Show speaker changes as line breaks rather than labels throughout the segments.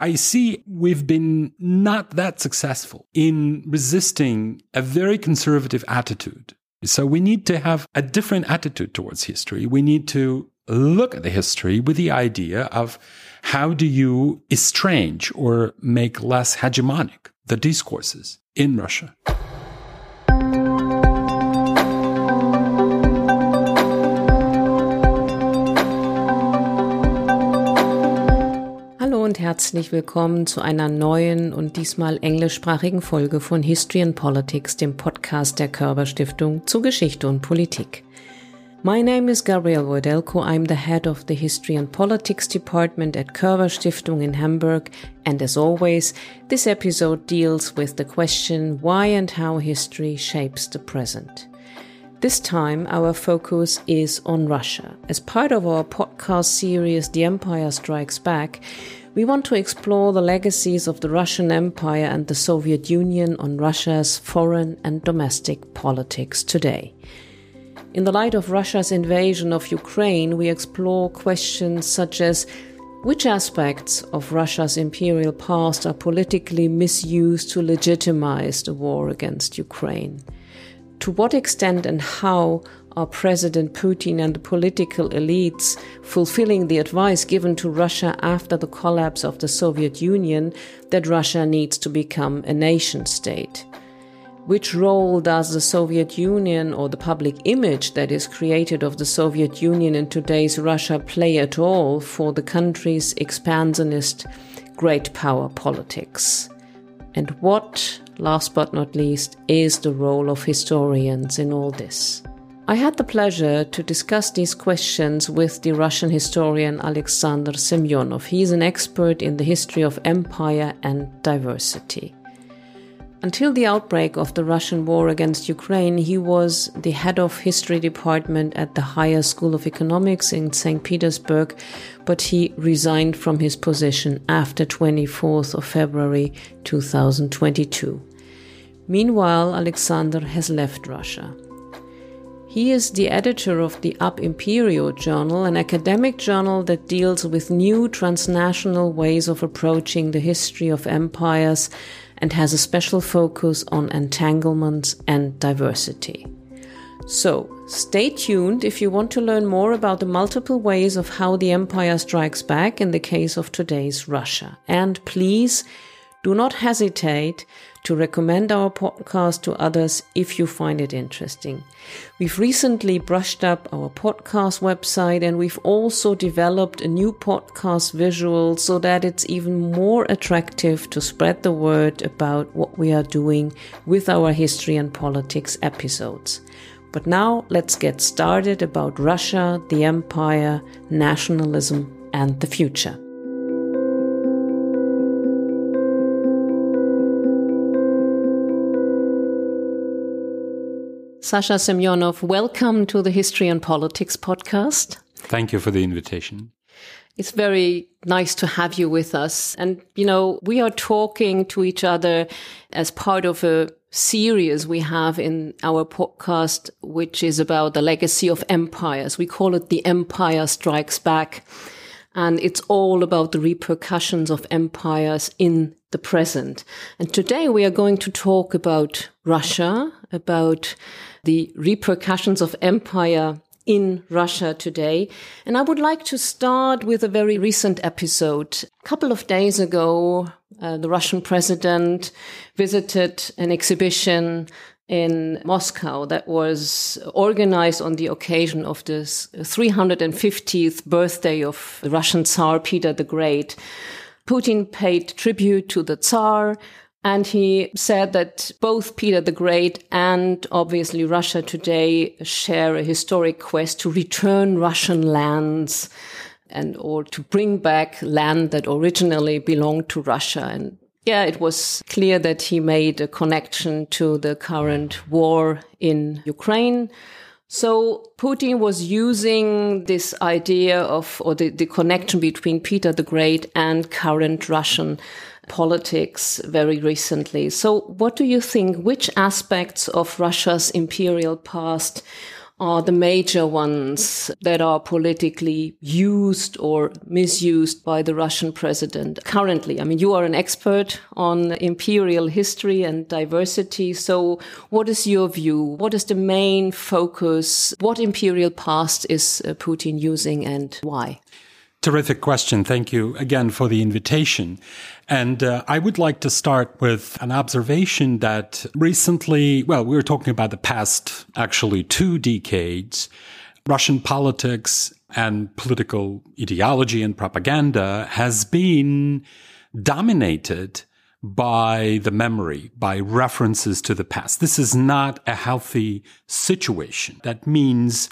I see we've been not that successful in resisting a very conservative attitude. So we need to have a different attitude towards history. We need to look at the history with the idea of how do you estrange or make less hegemonic the discourses in Russia.
Herzlich willkommen zu einer neuen und diesmal englischsprachigen Folge von History and Politics, dem Podcast der Körber Stiftung zu Geschichte und Politik. My name is Gabrielle Wojdelko. I'm the head of the History and Politics Department at Körber Stiftung in Hamburg. And as always, this episode deals with the question why and how history shapes the present. This time, our focus is on Russia. As part of our podcast series, The Empire Strikes Back, we want to explore the legacies of the Russian Empire and the Soviet Union on Russia's foreign and domestic politics today. In the light of Russia's invasion of Ukraine, we explore questions such as which aspects of Russia's imperial past are politically misused to legitimize the war against Ukraine? To what extent and how are President Putin and the political elites fulfilling the advice given to Russia after the collapse of the Soviet Union that Russia needs to become a nation state? Which role does the Soviet Union or the public image that is created of the Soviet Union in today's Russia play at all for the country's expansionist great power politics? And what, last but not least, is the role of historians in all this? I had the pleasure to discuss these questions with the Russian historian Alexander Semyonov. He is an expert in the history of empire and diversity. Until the outbreak of the Russian war against Ukraine, he was the head of history department at the Higher School of Economics in St. Petersburg, but he resigned from his position after 24th of February 2022. Meanwhile, Alexander has left Russia. He is the editor of the Ab Imperio journal, an academic journal that deals with new transnational ways of approaching the history of empires and has a special focus on entanglements and diversity. So, stay tuned if you want to learn more about the multiple ways of how the empire strikes back in the case of today's Russia. And please do not hesitate to recommend our podcast to others if you find it interesting. We've recently brushed up our podcast website and we've also developed a new podcast visual so that it's even more attractive to spread the word about what we are doing with our history and politics episodes. But now let's get started about Russia, the empire, nationalism, and the future. Sasha Semyonov, welcome to the History and Politics podcast.
Thank you for the invitation.
It's very nice to have you with us. And, you know, we are talking to each other as part of a series we have in our podcast, which is about the legacy of empires. We call it The Empire Strikes Back. And it's all about the repercussions of empires in the present. And today we are going to talk about Russia, about the repercussions of empire in Russia today. And I would like to start with a very recent episode. A couple of days ago, uh, the Russian president visited an exhibition in Moscow that was organized on the occasion of the 350th birthday of the Russian Tsar Peter the Great. Putin paid tribute to the Tsar, and he said that both Peter the Great and obviously Russia today share a historic quest to return Russian lands and or to bring back land that originally belonged to Russia. And yeah, it was clear that he made a connection to the current war in Ukraine. So Putin was using this idea of, or the, the connection between Peter the Great and current Russian politics very recently. So what do you think? Which aspects of Russia's imperial past are the major ones that are politically used or misused by the Russian president currently? I mean, you are an expert on imperial history and diversity. So what is your view? What is the main focus? What imperial past is uh, Putin using and why?
Terrific question. Thank you again for the invitation. And uh, I would like to start with an observation that recently, well, we were talking about the past actually two decades. Russian politics and political ideology and propaganda has been dominated by the memory, by references to the past. This is not a healthy situation. That means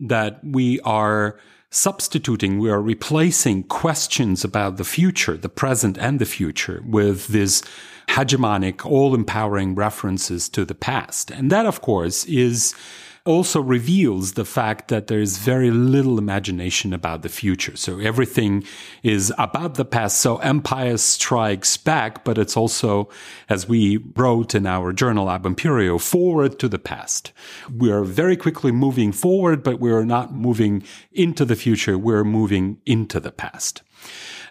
that we are substituting, we are replacing questions about the future, the present and the future with this hegemonic, all empowering references to the past. And that, of course, is also reveals the fact that there is very little imagination about the future. So everything is about the past. So empire strikes back, but it's also, as we wrote in our journal Ab Imperio, forward to the past. We are very quickly moving forward, but we are not moving into the future. We're moving into the past.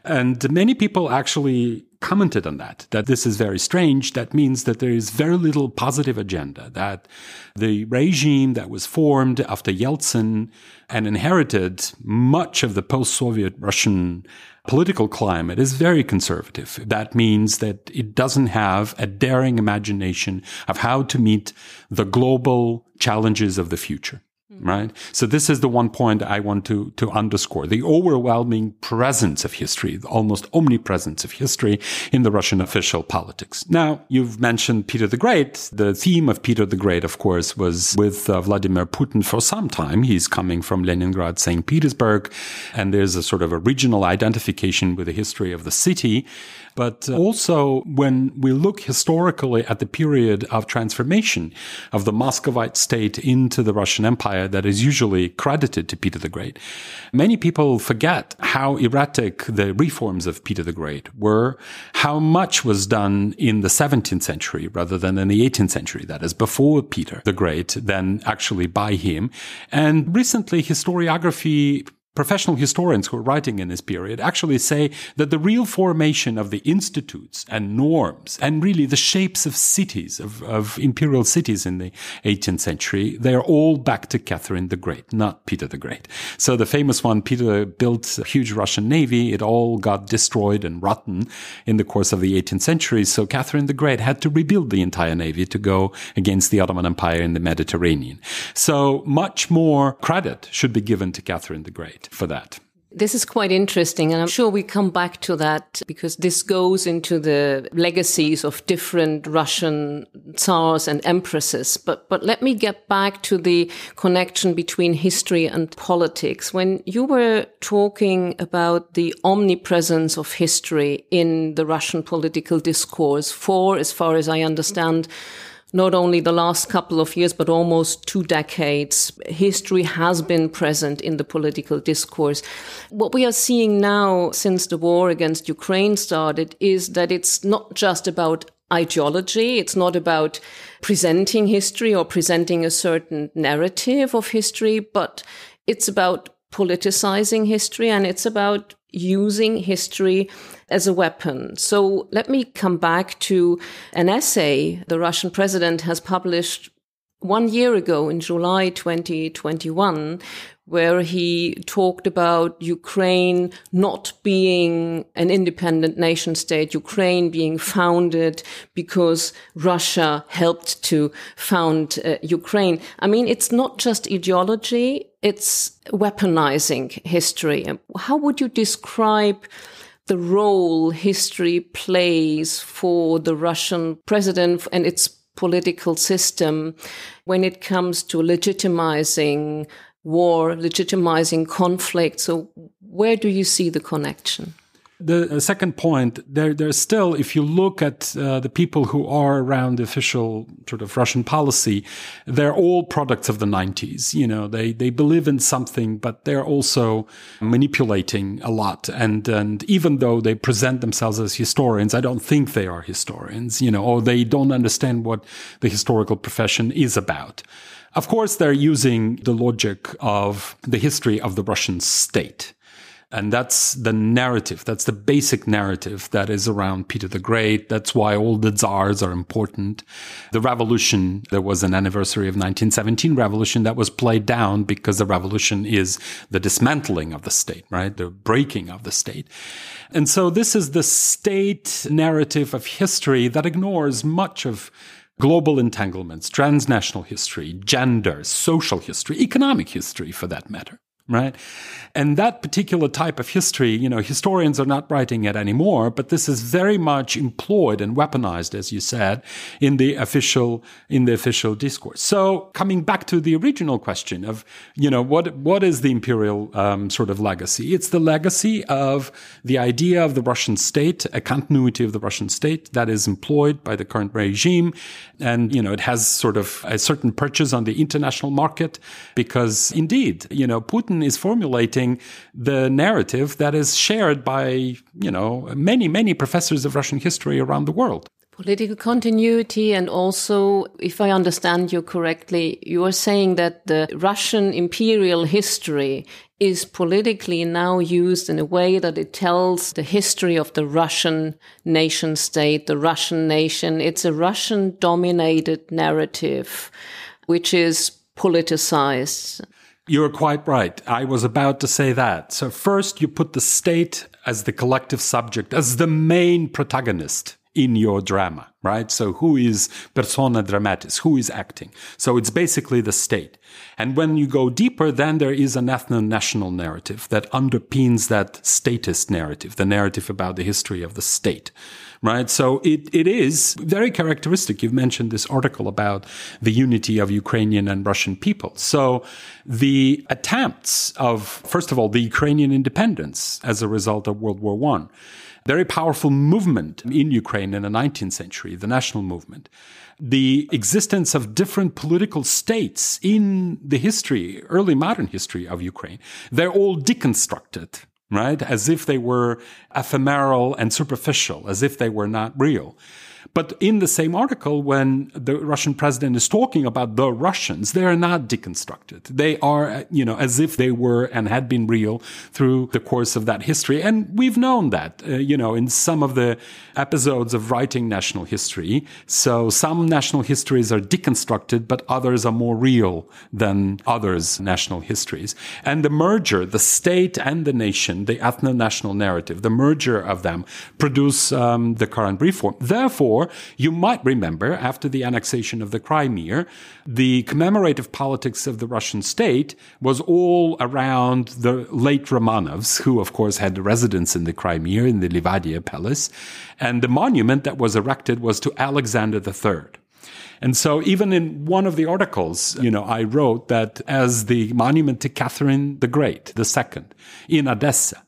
And many people actually commented on that, that this is very strange. That means that there is very little positive agenda, that the regime that was formed after Yeltsin and inherited much of the post-Soviet Russian political climate is very conservative. That means that it doesn't have a daring imagination of how to meet the global challenges of the future right? So this is the one point I want to, to underscore. The overwhelming presence of history, the almost omnipresence of history in the Russian official politics. Now, you've mentioned Peter the Great. The theme of Peter the Great, of course, was with uh, Vladimir Putin for some time. He's coming from Leningrad, St. Petersburg, and there's a sort of a regional identification with the history of the city. But uh, also when we look historically at the period of transformation of the Muscovite state into the Russian Empire that is usually credited to Peter the Great, many people forget how erratic the reforms of Peter the Great were, how much was done in the 17th century rather than in the 18th century, that is before Peter the Great, than actually by him. And recently historiography professional historians who are writing in this period actually say that the real formation of the institutes and norms and really the shapes of cities, of, of imperial cities in the 18th century, they are all back to Catherine the Great, not Peter the Great. So the famous one, Peter built a huge Russian navy. It all got destroyed and rotten in the course of the 18th century. So Catherine the Great had to rebuild the entire navy to go against the Ottoman Empire in the Mediterranean. So much more credit should be given to Catherine the Great for that.
This is quite interesting, and I'm sure we come back to that because this goes into the legacies of different Russian tsars and empresses. But, but let me get back to the connection between history and politics. When you were talking about the omnipresence of history in the Russian political discourse for, as far as I understand, not only the last couple of years, but almost two decades, history has been present in the political discourse. What we are seeing now since the war against Ukraine started is that it's not just about ideology. It's not about presenting history or presenting a certain narrative of history, but it's about politicizing history and it's about using history as a weapon. So let me come back to an essay the Russian president has published one year ago in July 2021, where he talked about Ukraine not being an independent nation state, Ukraine being founded because Russia helped to found uh, Ukraine. I mean, it's not just ideology, it's weaponizing history. How would you describe the role history plays for the Russian president and its political system when it comes to legitimizing war, legitimizing conflict. So, where do you see the connection?
The second point, there, there's still, if you look at uh, the people who are around the official sort of Russian policy, they're all products of the 90s. You know, they, they believe in something, but they're also manipulating a lot. And, and even though they present themselves as historians, I don't think they are historians, you know, or they don't understand what the historical profession is about. Of course, they're using the logic of the history of the Russian state. And that's the narrative. That's the basic narrative that is around Peter the Great. That's why all the czars are important. The revolution, there was an anniversary of 1917 revolution that was played down because the revolution is the dismantling of the state, right? The breaking of the state. And so this is the state narrative of history that ignores much of global entanglements, transnational history, gender, social history, economic history for that matter right? And that particular type of history, you know, historians are not writing it anymore, but this is very much employed and weaponized, as you said, in the official, in the official discourse. So coming back to the original question of, you know, what, what is the imperial um, sort of legacy? It's the legacy of the idea of the Russian state, a continuity of the Russian state that is employed by the current regime. And, you know, it has sort of a certain purchase on the international market because indeed, you know, Putin Is formulating the narrative that is shared by, you know, many, many professors of Russian history around the world.
Political continuity, and also, if I understand you correctly, you are saying that the Russian imperial history is politically now used in a way that it tells the history of the Russian nation state, the Russian nation. It's a Russian dominated narrative, which is politicized.
You're quite right. I was about to say that. So first you put the state as the collective subject, as the main protagonist in your drama, right? So who is persona dramatis? Who is acting? So it's basically the state. And when you go deeper, then there is an ethno-national narrative that underpins that statist narrative, the narrative about the history of the state right? So it, it is very characteristic. You've mentioned this article about the unity of Ukrainian and Russian people. So the attempts of, first of all, the Ukrainian independence as a result of World War One, very powerful movement in Ukraine in the 19th century, the national movement. The existence of different political states in the history, early modern history of Ukraine, they're all deconstructed right? As if they were ephemeral and superficial, as if they were not real. But in the same article, when the Russian president is talking about the Russians, they are not deconstructed. They are, you know, as if they were and had been real through the course of that history. And we've known that, uh, you know, in some of the episodes of writing national history. So some national histories are deconstructed, but others are more real than others' national histories. And the merger, the state and the nation, the ethno-national narrative, the merger of them produce um, the current reform. Therefore, you might remember after the annexation of the Crimea, the commemorative politics of the Russian state was all around the late Romanovs, who of course had residence in the Crimea in the Livadia Palace. And the monument that was erected was to Alexander III. And so even in one of the articles, you know, I wrote that as the monument to Catherine the Great, the second, in Odessa,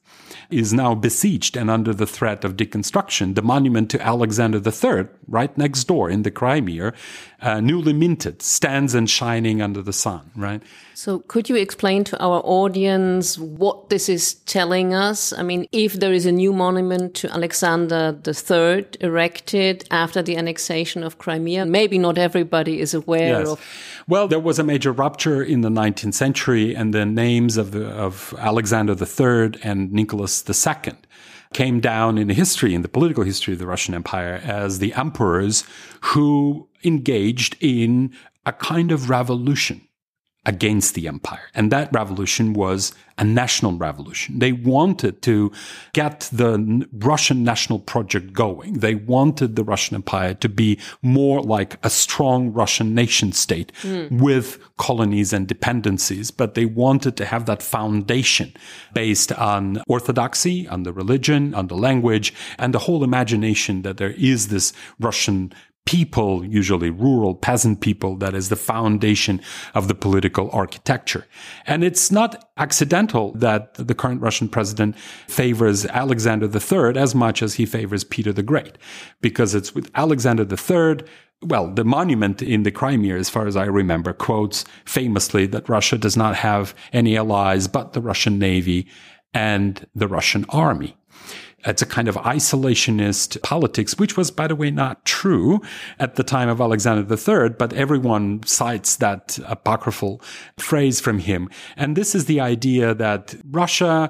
is now besieged and under the threat of deconstruction. The monument to Alexander III, right next door in the Crimea, uh, newly minted, stands and shining under the sun, right?
So, could you explain to our audience what this is telling us? I mean, if there is a new monument to Alexander III erected after the annexation of Crimea, maybe not everybody is aware yes. of.
Well, there was a major rupture in the 19th century, and the names of, the, of Alexander III and Nicholas II came down in history, in the political history of the Russian Empire, as the emperors who engaged in a kind of revolution against the empire. And that revolution was a national revolution. They wanted to get the Russian national project going. They wanted the Russian empire to be more like a strong Russian nation state mm. with colonies and dependencies, but they wanted to have that foundation based on orthodoxy, on the religion, on the language, and the whole imagination that there is this Russian people, usually rural peasant people, that is the foundation of the political architecture. And it's not accidental that the current Russian president favors Alexander III as much as he favors Peter the Great, because it's with Alexander III well, the monument in the Crimea, as far as I remember, quotes famously that Russia does not have any allies but the Russian Navy and the Russian army. It's a kind of isolationist politics, which was, by the way, not true at the time of Alexander III, but everyone cites that apocryphal phrase from him. And this is the idea that Russia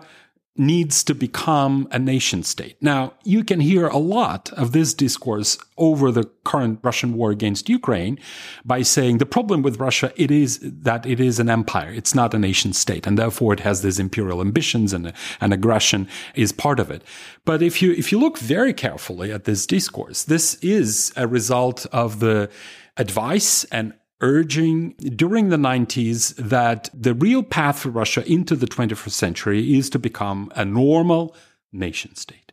needs to become a nation state. Now, you can hear a lot of this discourse over the current Russian war against Ukraine by saying the problem with Russia it is that it is an empire. It's not a nation state and therefore it has these imperial ambitions and, and aggression is part of it. But if you if you look very carefully at this discourse, this is a result of the advice and urging during the 90s that the real path for Russia into the 21st century is to become a normal nation state.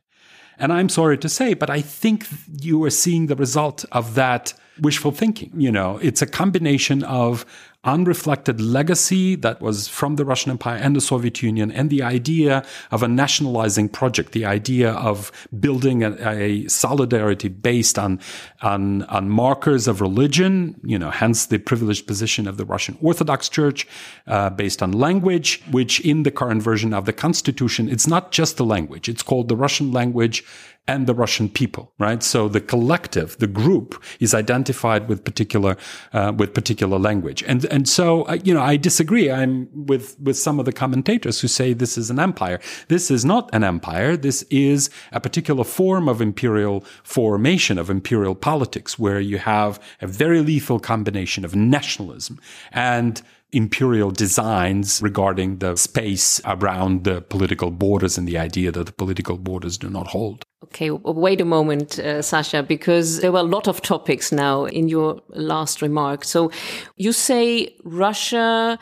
And I'm sorry to say, but I think you are seeing the result of that wishful thinking. You know, it's a combination of unreflected legacy that was from the Russian Empire and the Soviet Union, and the idea of a nationalizing project, the idea of building a, a solidarity based on, on, on markers of religion, you know, hence the privileged position of the Russian Orthodox Church, uh, based on language, which in the current version of the Constitution, it's not just the language, it's called the Russian language and the Russian people, right? So the collective, the group, is identified with particular uh, with particular language, and and so uh, you know I disagree. I'm with with some of the commentators who say this is an empire. This is not an empire. This is a particular form of imperial formation of imperial politics, where you have a very lethal combination of nationalism and imperial designs regarding the space around the political borders and the idea that the political borders do not hold.
Okay, wait a moment, uh, Sasha, because there were a lot of topics now in your last remark. So you say Russia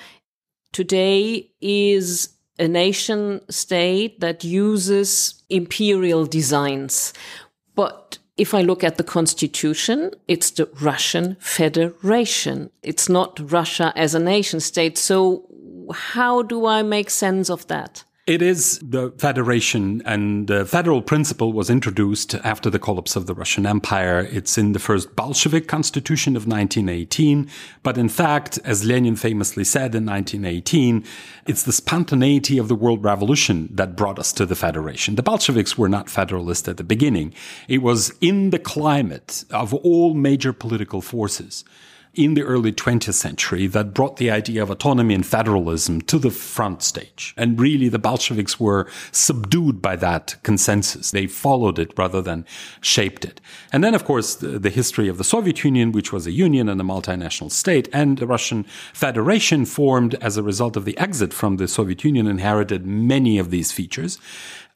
today is a nation state that uses imperial designs. But if I look at the constitution, it's the Russian Federation. It's not Russia as a nation state. So how do I make sense of that?
It is the federation and the federal principle was introduced after the collapse of the Russian Empire. It's in the first Bolshevik constitution of 1918. But in fact, as Lenin famously said in 1918, it's the spontaneity of the world revolution that brought us to the federation. The Bolsheviks were not federalist at the beginning. It was in the climate of all major political forces in the early 20th century that brought the idea of autonomy and federalism to the front stage. And really, the Bolsheviks were subdued by that consensus. They followed it rather than shaped it. And then, of course, the, the history of the Soviet Union, which was a union and a multinational state, and the Russian Federation formed as a result of the exit from the Soviet Union inherited many of these features.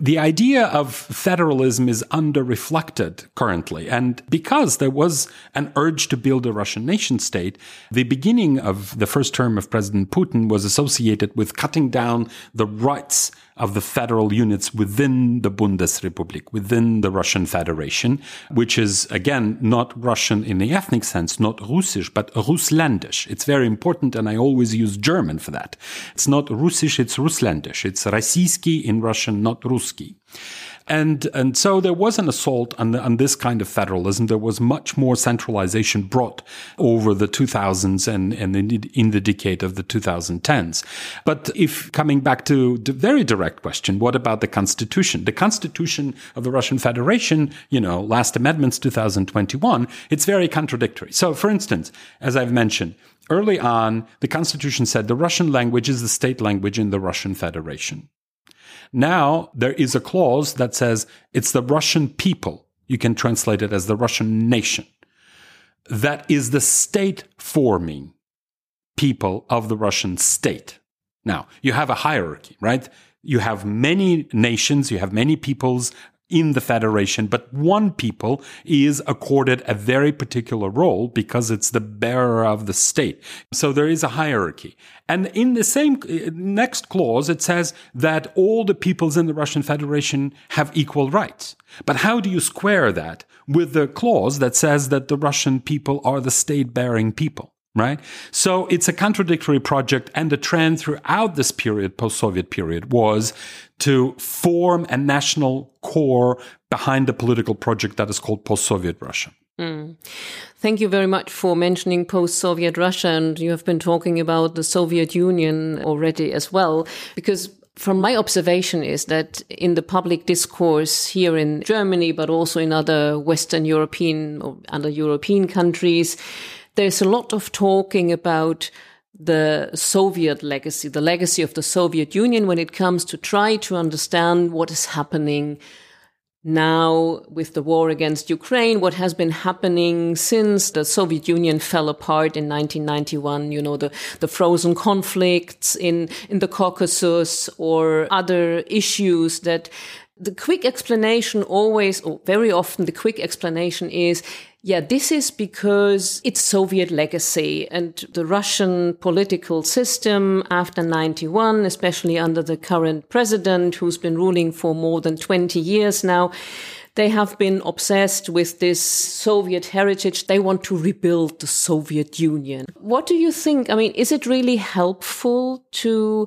The idea of federalism is under reflected currently. And because there was an urge to build a Russian nation state, the beginning of the first term of President Putin was associated with cutting down the rights of the federal units within the Bundesrepublik, within the Russian Federation, which is again not Russian in the ethnic sense, not Russisch, but Russländisch. It's very important, and I always use German for that. It's not Russisch, it's Russländisch. It's Российский in Russian, not Ruski. And, and so there was an assault on, on this kind of federalism. There was much more centralization brought over the 2000s and, and in, in the decade of the 2010s. But if coming back to the very direct question, what about the constitution? The constitution of the Russian Federation, you know, last amendments 2021, it's very contradictory. So for instance, as I've mentioned, early on, the constitution said the Russian language is the state language in the Russian Federation. Now there is a clause that says it's the Russian people. You can translate it as the Russian nation. That is the state forming people of the Russian state. Now, you have a hierarchy, right? You have many nations, you have many peoples in the federation, but one people is accorded a very particular role because it's the bearer of the state. So there is a hierarchy. And in the same uh, next clause, it says that all the peoples in the Russian Federation have equal rights. But how do you square that with the clause that says that the Russian people are the state bearing people? Right? So it's a contradictory project. And the trend throughout this period, post-Soviet period, was to form a national core behind the political project that is called post-Soviet Russia. Mm.
Thank you very much for mentioning post-Soviet Russia. And you have been talking about the Soviet Union already as well, because from my observation is that in the public discourse here in Germany, but also in other Western European or other European countries, there's a lot of talking about the Soviet legacy, the legacy of the Soviet Union when it comes to try to understand what is happening now with the war against Ukraine, what has been happening since the Soviet Union fell apart in 1991, you know, the, the frozen conflicts in, in the Caucasus or other issues that the quick explanation always, or very often the quick explanation is yeah, this is because it's Soviet legacy and the Russian political system after 91, especially under the current president who's been ruling for more than 20 years now, they have been obsessed with this Soviet heritage. They want to rebuild the Soviet Union. What do you think? I mean, is it really helpful to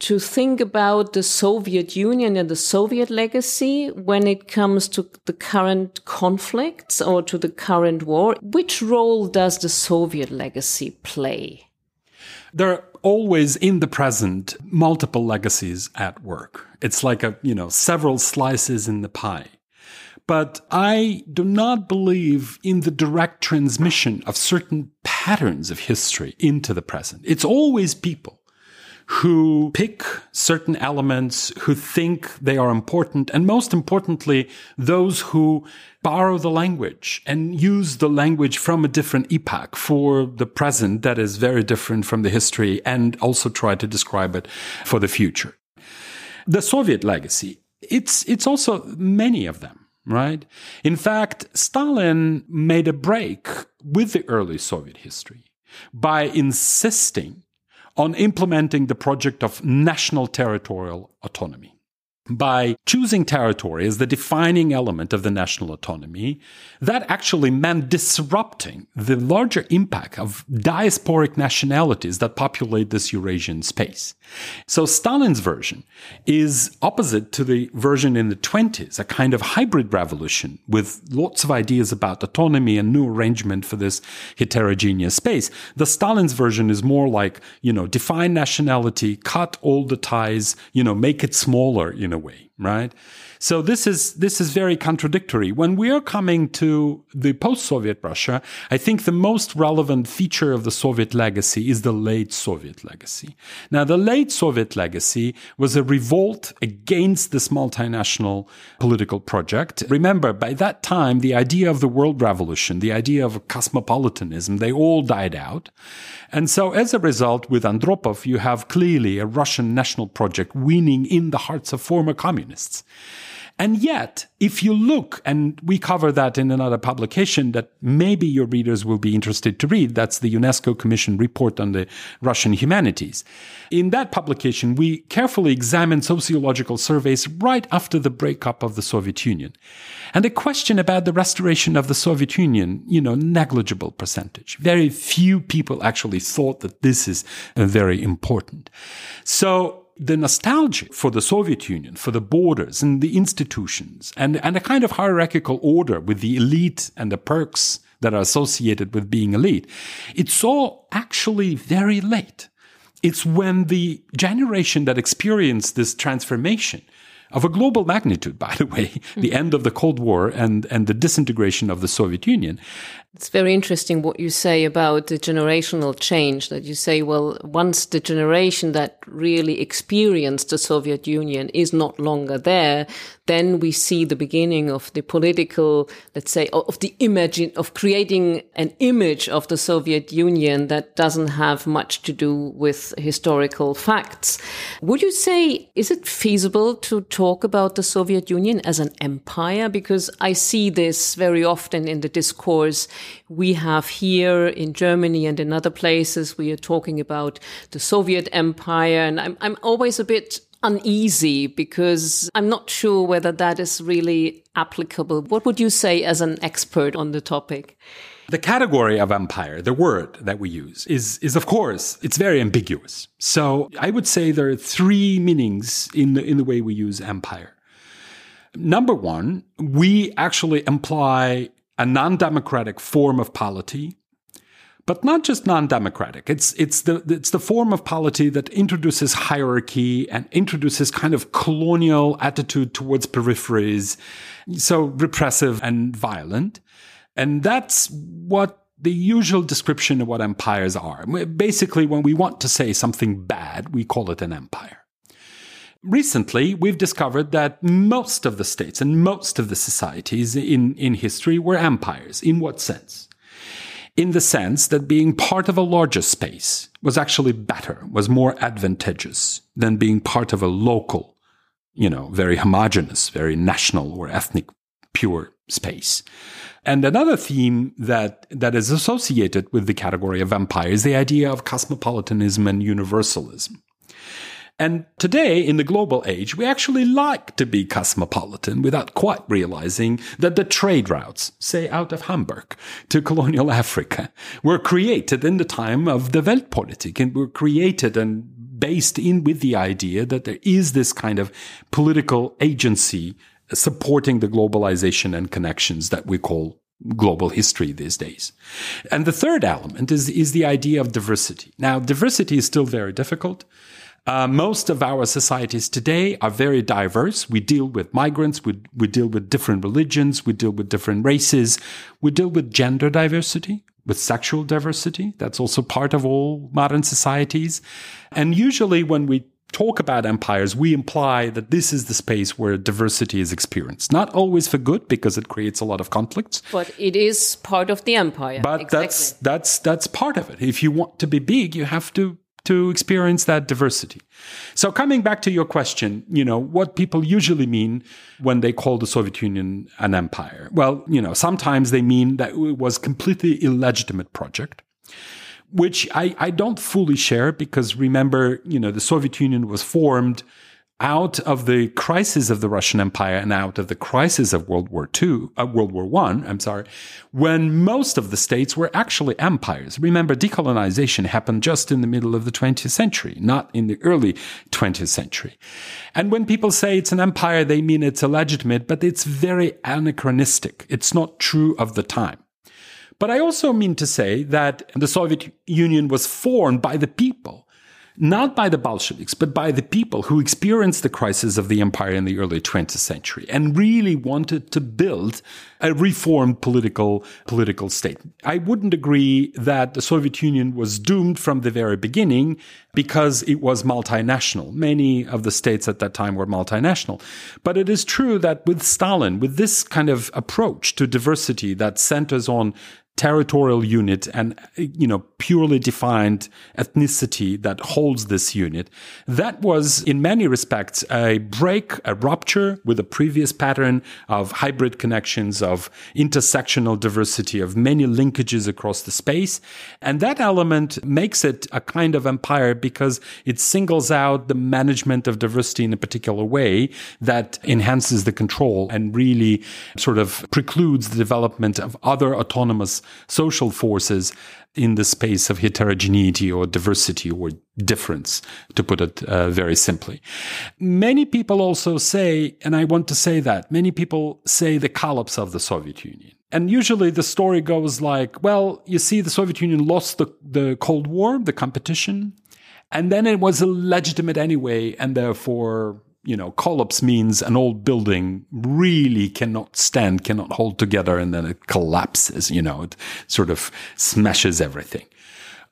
to think about the Soviet Union and the Soviet legacy when it comes to the current conflicts or to the current war. Which role does the Soviet legacy play?
There are always in the present multiple legacies at work. It's like a, you know, several slices in the pie. But I do not believe in the direct transmission of certain patterns of history into the present. It's always people who pick certain elements, who think they are important, and most importantly, those who borrow the language and use the language from a different epoch for the present that is very different from the history and also try to describe it for the future. The Soviet legacy, it's, it's also many of them right? In fact, Stalin made a break with the early Soviet history by insisting on implementing the project of national territorial autonomy by choosing territory as the defining element of the national autonomy, that actually meant disrupting the larger impact of diasporic nationalities that populate this Eurasian space. So Stalin's version is opposite to the version in the 20s, a kind of hybrid revolution with lots of ideas about autonomy and new arrangement for this heterogeneous space. The Stalin's version is more like, you know, define nationality, cut all the ties, you know, make it smaller, you know, way, right? So this is this is very contradictory. When we are coming to the post-Soviet Russia, I think the most relevant feature of the Soviet legacy is the late Soviet legacy. Now, the late Soviet legacy was a revolt against this multinational political project. Remember, by that time, the idea of the world revolution, the idea of cosmopolitanism, they all died out. And so as a result, with Andropov, you have clearly a Russian national project winning in the hearts of former communists. And yet, if you look, and we cover that in another publication that maybe your readers will be interested to read, that's the UNESCO Commission report on the Russian humanities. In that publication, we carefully examine sociological surveys right after the breakup of the Soviet Union. And the question about the restoration of the Soviet Union, you know, negligible percentage. Very few people actually thought that this is uh, very important. So the nostalgia for the Soviet Union, for the borders and the institutions, and, and a kind of hierarchical order with the elite and the perks that are associated with being elite, it's all actually very late. It's when the generation that experienced this transformation of a global magnitude, by the way, the end of the Cold War and, and the disintegration of the Soviet Union.
It's very interesting what you say about the generational change that you say, well, once the generation that really experienced the Soviet Union is not longer there, then we see the beginning of the political, let's say, of the image of creating an image of the Soviet Union that doesn't have much to do with historical facts. Would you say, is it feasible to talk about the Soviet Union as an empire? Because I see this very often in the discourse we have here in Germany and in other places. We are talking about the Soviet empire. And I'm, I'm always a bit uneasy because I'm not sure whether that is really applicable. What would you say as an expert on the topic?
The category of empire, the word that we use, is, is of course, it's very ambiguous. So I would say there are three meanings in the, in the way we use empire. Number one, we actually imply a non-democratic form of polity, but not just non-democratic. It's, it's the, it's the form of polity that introduces hierarchy and introduces kind of colonial attitude towards peripheries. So repressive and violent. And that's what the usual description of what empires are. Basically, when we want to say something bad, we call it an empire. Recently, we've discovered that most of the states and most of the societies in, in history were empires. In what sense? In the sense that being part of a larger space was actually better, was more advantageous than being part of a local, you know, very homogenous, very national or ethnic pure space. And another theme that, that is associated with the category of empire is the idea of cosmopolitanism and universalism. And today, in the global age, we actually like to be cosmopolitan without quite realizing that the trade routes, say out of Hamburg to colonial Africa, were created in the time of the Weltpolitik and were created and based in with the idea that there is this kind of political agency supporting the globalization and connections that we call global history these days. And the third element is, is the idea of diversity. Now, diversity is still very difficult. Uh, most of our societies today are very diverse. We deal with migrants, we, we deal with different religions, we deal with different races, we deal with gender diversity, with sexual diversity. That's also part of all modern societies. And usually when we talk about empires, we imply that this is the space where diversity is experienced. Not always for good, because it creates a lot of conflicts.
But it is part of the empire.
But exactly. that's that's that's part of it. If you want to be big, you have to to experience that diversity. So coming back to your question, you know, what people usually mean when they call the Soviet Union an empire. Well, you know, sometimes they mean that it was completely illegitimate project which I, I don't fully share because remember, you know, the Soviet Union was formed out of the crisis of the Russian Empire and out of the crisis of World War II, uh, World War One, I'm sorry, when most of the states were actually empires. Remember, decolonization happened just in the middle of the 20th century, not in the early 20th century. And when people say it's an empire, they mean it's illegitimate, but it's very anachronistic. It's not true of the time. But I also mean to say that the Soviet Union was formed by the people, not by the Bolsheviks, but by the people who experienced the crisis of the empire in the early 20th century and really wanted to build a reformed political, political state. I wouldn't agree that the Soviet Union was doomed from the very beginning because it was multinational. Many of the states at that time were multinational. But it is true that with Stalin, with this kind of approach to diversity that centers on territorial unit and you know purely defined ethnicity that holds this unit that was in many respects a break a rupture with a previous pattern of hybrid connections of intersectional diversity of many linkages across the space. And that element makes it a kind of empire because it singles out the management of diversity in a particular way that enhances the control and really sort of precludes the development of other autonomous social forces in the space of heterogeneity or diversity or difference, to put it uh, very simply. Many people also say, and I want to say that, many people say the collapse of the Soviet Union. And usually the story goes like, well, you see, the Soviet Union lost the, the Cold War, the competition, and then it was illegitimate anyway, and therefore you know, collapse means an old building really cannot stand, cannot hold together, and then it collapses, you know, it sort of smashes everything.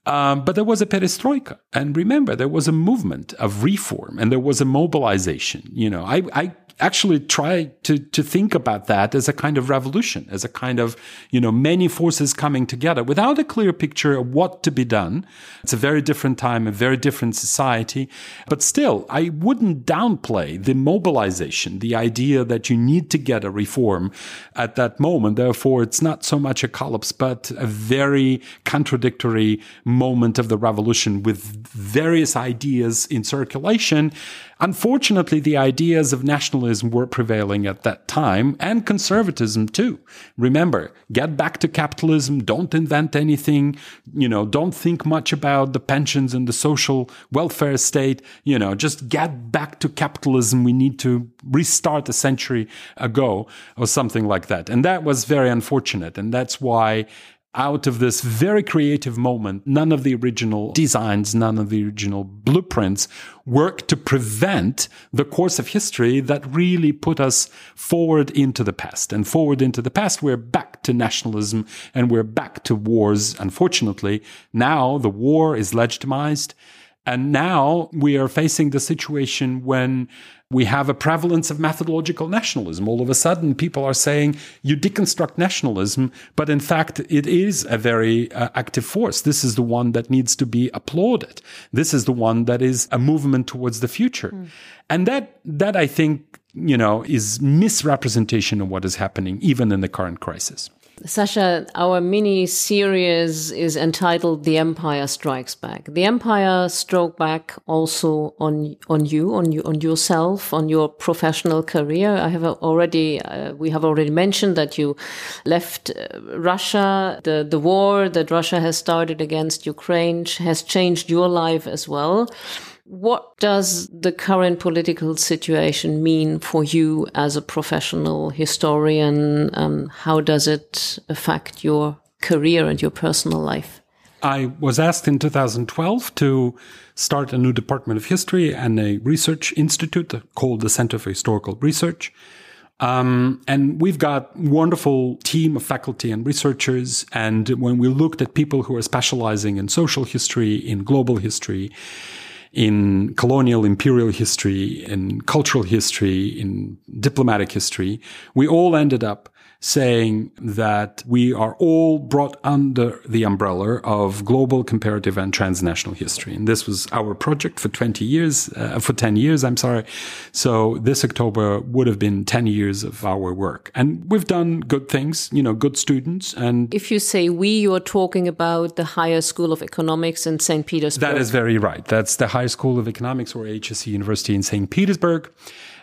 Um, but there was a perestroika. And remember, there was a movement of reform and there was a mobilization. You know, I, I actually try to, to think about that as a kind of revolution, as a kind of, you know, many forces coming together without a clear picture of what to be done. It's a very different time, a very different society. But still, I wouldn't downplay the mobilization, the idea that you need to get a reform at that moment. Therefore, it's not so much a collapse, but a very contradictory moment of the revolution with various ideas in circulation Unfortunately, the ideas of nationalism were prevailing at that time and conservatism too. Remember, get back to capitalism. Don't invent anything. You know, don't think much about the pensions and the social welfare state. You know, just get back to capitalism. We need to restart a century ago or something like that. And that was very unfortunate. And that's why out of this very creative moment, none of the original designs, none of the original blueprints work to prevent the course of history that really put us forward into the past. And forward into the past, we're back to nationalism and we're back to wars. Unfortunately, now the war is legitimized. And now we are facing the situation when we have a prevalence of methodological nationalism. All of a sudden, people are saying you deconstruct nationalism, but in fact, it is a very uh, active force. This is the one that needs to be applauded. This is the one that is a movement towards the future. Mm. And that, that I think, you know, is misrepresentation of what is happening, even in the current crisis.
Sasha, our mini series is entitled "The Empire Strikes Back." The Empire struck back also on on you, on you, on yourself, on your professional career. I have already, uh, we have already mentioned that you left uh, Russia. The the war that Russia has started against Ukraine has changed your life as well. What does the current political situation mean for you as a professional historian? Um, how does it affect your career and your personal life?
I was asked in 2012 to start a new department of history and a research institute called the Center for Historical Research. Um, and we've got wonderful team of faculty and researchers. And when we looked at people who are specializing in social history, in global history, in colonial imperial history, in cultural history, in diplomatic history, we all ended up saying that we are all brought under the umbrella of global comparative and transnational history. And this was our project for 20 years, uh, for 10 years, I'm sorry. So this October would have been 10 years of our work. And we've done good things, you know, good students. And
if you say we, you're talking about the Higher School of Economics in St. Petersburg.
That is very right. That's the Higher School of Economics or HSE University in St. Petersburg.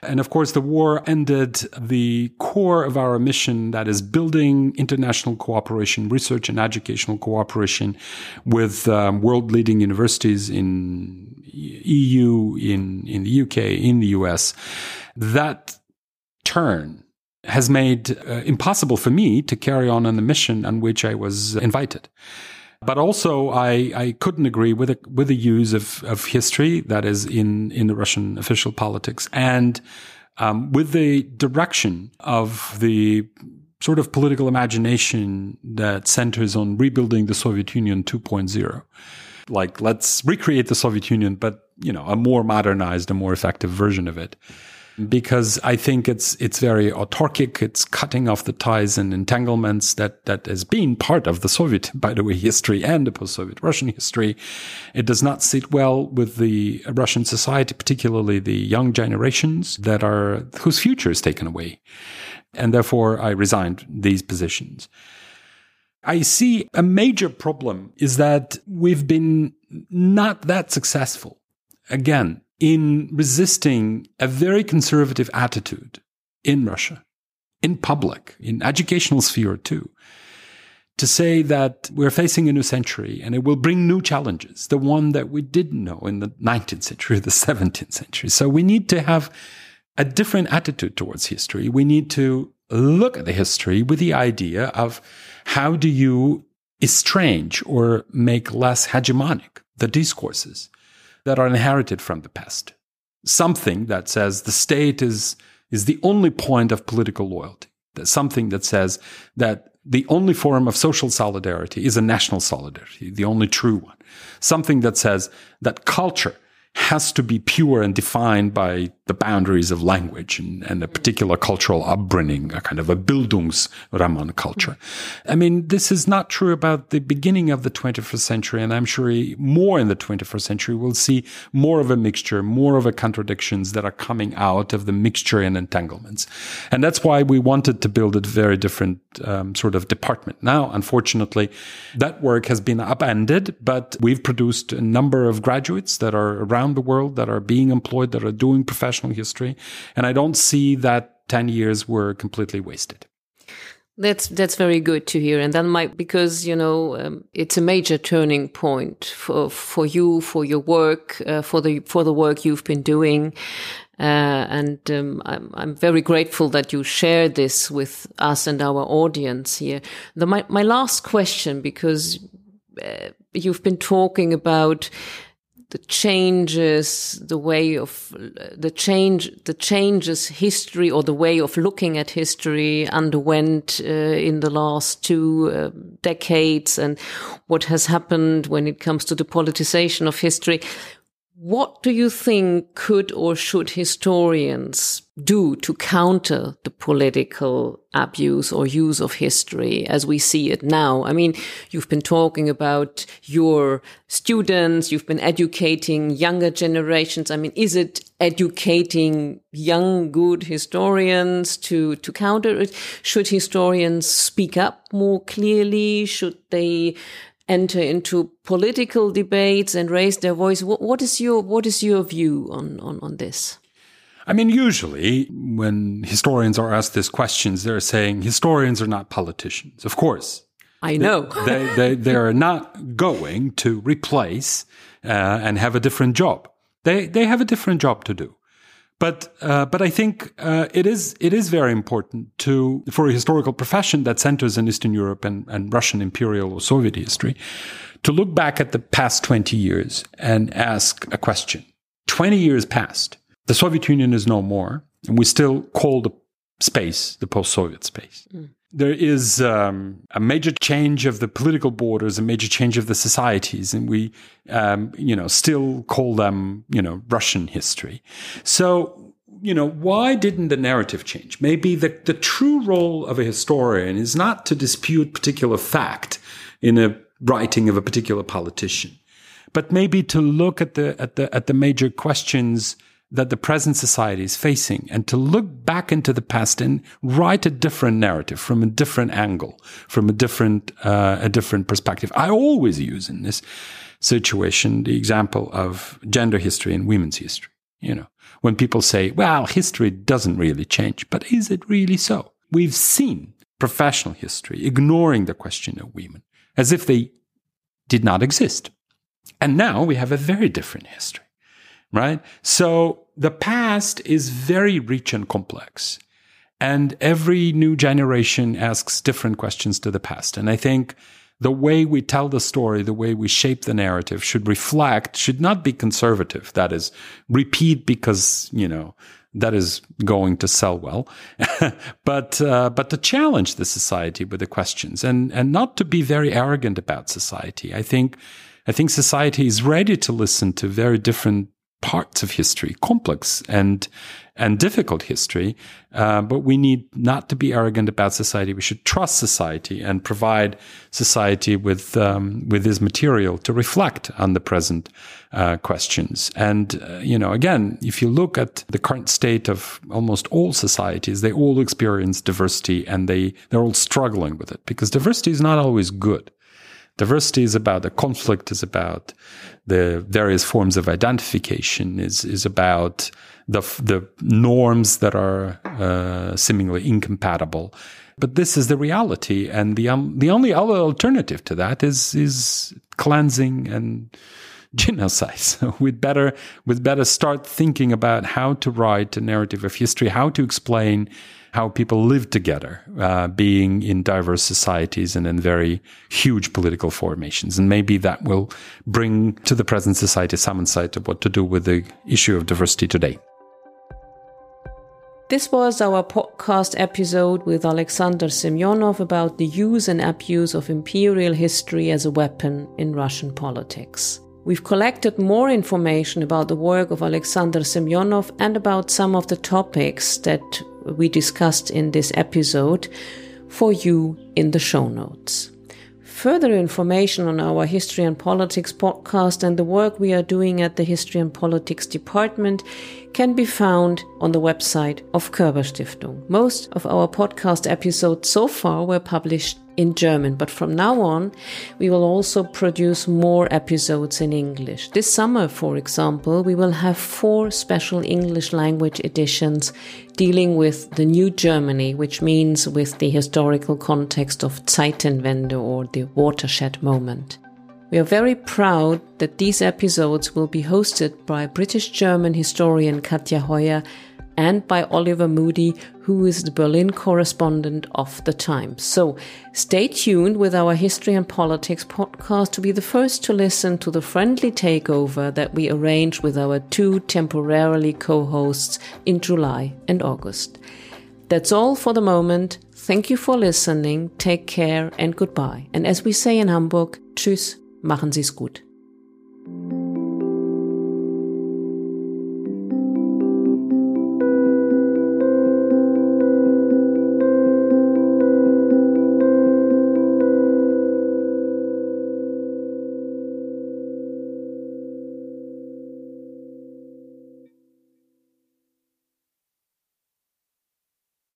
And of course, the war ended the core of our mission that is building international cooperation, research and educational cooperation with um, world leading universities in EU, in, in the UK, in the US. That turn has made uh, impossible for me to carry on on the mission on which I was invited. But also, I, I couldn't agree with the, with the use of, of history that is in, in the Russian official politics and um, with the direction of the sort of political imagination that centers on rebuilding the Soviet Union 2.0. Like, let's recreate the Soviet Union, but, you know, a more modernized, a more effective version of it because I think it's it's very autarkic. It's cutting off the ties and entanglements that that has been part of the Soviet, by the way, history and the post-Soviet Russian history. It does not sit well with the Russian society, particularly the young generations that are whose future is taken away, and therefore I resigned these positions. I see a major problem is that we've been not that successful. Again, in resisting a very conservative attitude in Russia, in public, in educational sphere too, to say that we're facing a new century and it will bring new challenges, the one that we didn't know in the 19th century, the 17th century. So we need to have a different attitude towards history. We need to look at the history with the idea of how do you estrange or make less hegemonic the discourses that are inherited from the past. Something that says the state is, is the only point of political loyalty. Something that says that the only form of social solidarity is a national solidarity, the only true one. Something that says that culture has to be pure and defined by the boundaries of language and, and a particular cultural upbringing, a kind of a Bildungsroman culture. I mean, this is not true about the beginning of the 21st century. And I'm sure more in the 21st century, we'll see more of a mixture, more of a contradictions that are coming out of the mixture and entanglements. And that's why we wanted to build a very different um, sort of department. Now, unfortunately, that work has been upended, but we've produced a number of graduates that are around the world that are being employed, that are doing professional history. And I don't see that 10 years were completely wasted.
That's that's very good to hear, and that might because you know um, it's a major turning point for for you for your work uh, for the for the work you've been doing, uh, and um, I'm, I'm very grateful that you share this with us and our audience here. The, my my last question because uh, you've been talking about the changes, the way of the change, the changes history or the way of looking at history underwent uh, in the last two uh, decades and what has happened when it comes to the politicization of history. What do you think could or should historians do to counter the political abuse or use of history as we see it now? I mean, you've been talking about your students, you've been educating younger generations. I mean, is it educating young, good historians to, to counter it? Should historians speak up more clearly? Should they enter into political debates and raise their voice. What, what is your what is your view on, on, on this?
I mean, usually when historians are asked these questions, they're saying historians are not politicians. Of course.
I know.
they, they, they are not going to replace uh, and have a different job. They, they have a different job to do. But uh, but I think uh, it is it is very important to for a historical profession that centers in Eastern Europe and, and Russian imperial or Soviet history to look back at the past 20 years and ask a question. 20 years passed. The Soviet Union is no more, and we still call the space the post-Soviet space. Mm there is um, a major change of the political borders, a major change of the societies, and we, um, you know, still call them, you know, Russian history. So, you know, why didn't the narrative change? Maybe the, the true role of a historian is not to dispute particular fact in a writing of a particular politician, but maybe to look at the at the at the major questions that the present society is facing and to look back into the past and write a different narrative from a different angle, from a different, uh, a different perspective. I always use in this situation the example of gender history and women's history. You know, when people say, well, history doesn't really change, but is it really so? We've seen professional history ignoring the question of women as if they did not exist. And now we have a very different history right? So the past is very rich and complex. And every new generation asks different questions to the past. And I think the way we tell the story, the way we shape the narrative should reflect, should not be conservative. That is, repeat because, you know, that is going to sell well, but uh, but to challenge the society with the questions and and not to be very arrogant about society. I think I think society is ready to listen to very different parts of history, complex and and difficult history. Uh, but we need not to be arrogant about society. We should trust society and provide society with um, with this material to reflect on the present uh, questions. And uh, you know, again, if you look at the current state of almost all societies, they all experience diversity, and they they're all struggling with it because diversity is not always good. Diversity is about the conflict, is about the various forms of identification, is, is about the, the norms that are uh, seemingly incompatible. But this is the reality. And the, um, the only other alternative to that is, is cleansing and genocide. So we'd better, we'd better start thinking about how to write a narrative of history, how to explain how people live together, uh, being in diverse societies and in very huge political formations. And maybe that will bring to the present society some insight of what to do with the issue of diversity today.
This was our podcast episode with Alexander Semyonov about the use and abuse of imperial history as a weapon in Russian politics. We've collected more information about the work of Alexander Semyonov and about some of the topics that we discussed in this episode for you in the show notes. Further information on our History and Politics podcast and the work we are doing at the History and Politics Department can be found on the website of Körber Stiftung. Most of our podcast episodes so far were published in German, but from now on, we will also produce more episodes in English. This summer, for example, we will have four special English language editions dealing with the new Germany, which means with the historical context of Zeitenwende or the watershed moment. We are very proud that these episodes will be hosted by British German historian Katja Hoyer and by Oliver Moody, who is the Berlin correspondent of the Times. So stay tuned with our History and Politics podcast to be the first to listen to the friendly takeover that we arranged with our two temporarily co hosts in July and August. That's all for the moment. Thank you for listening. Take care and goodbye. And as we say in Hamburg, tschüss, Machen Sie es gut.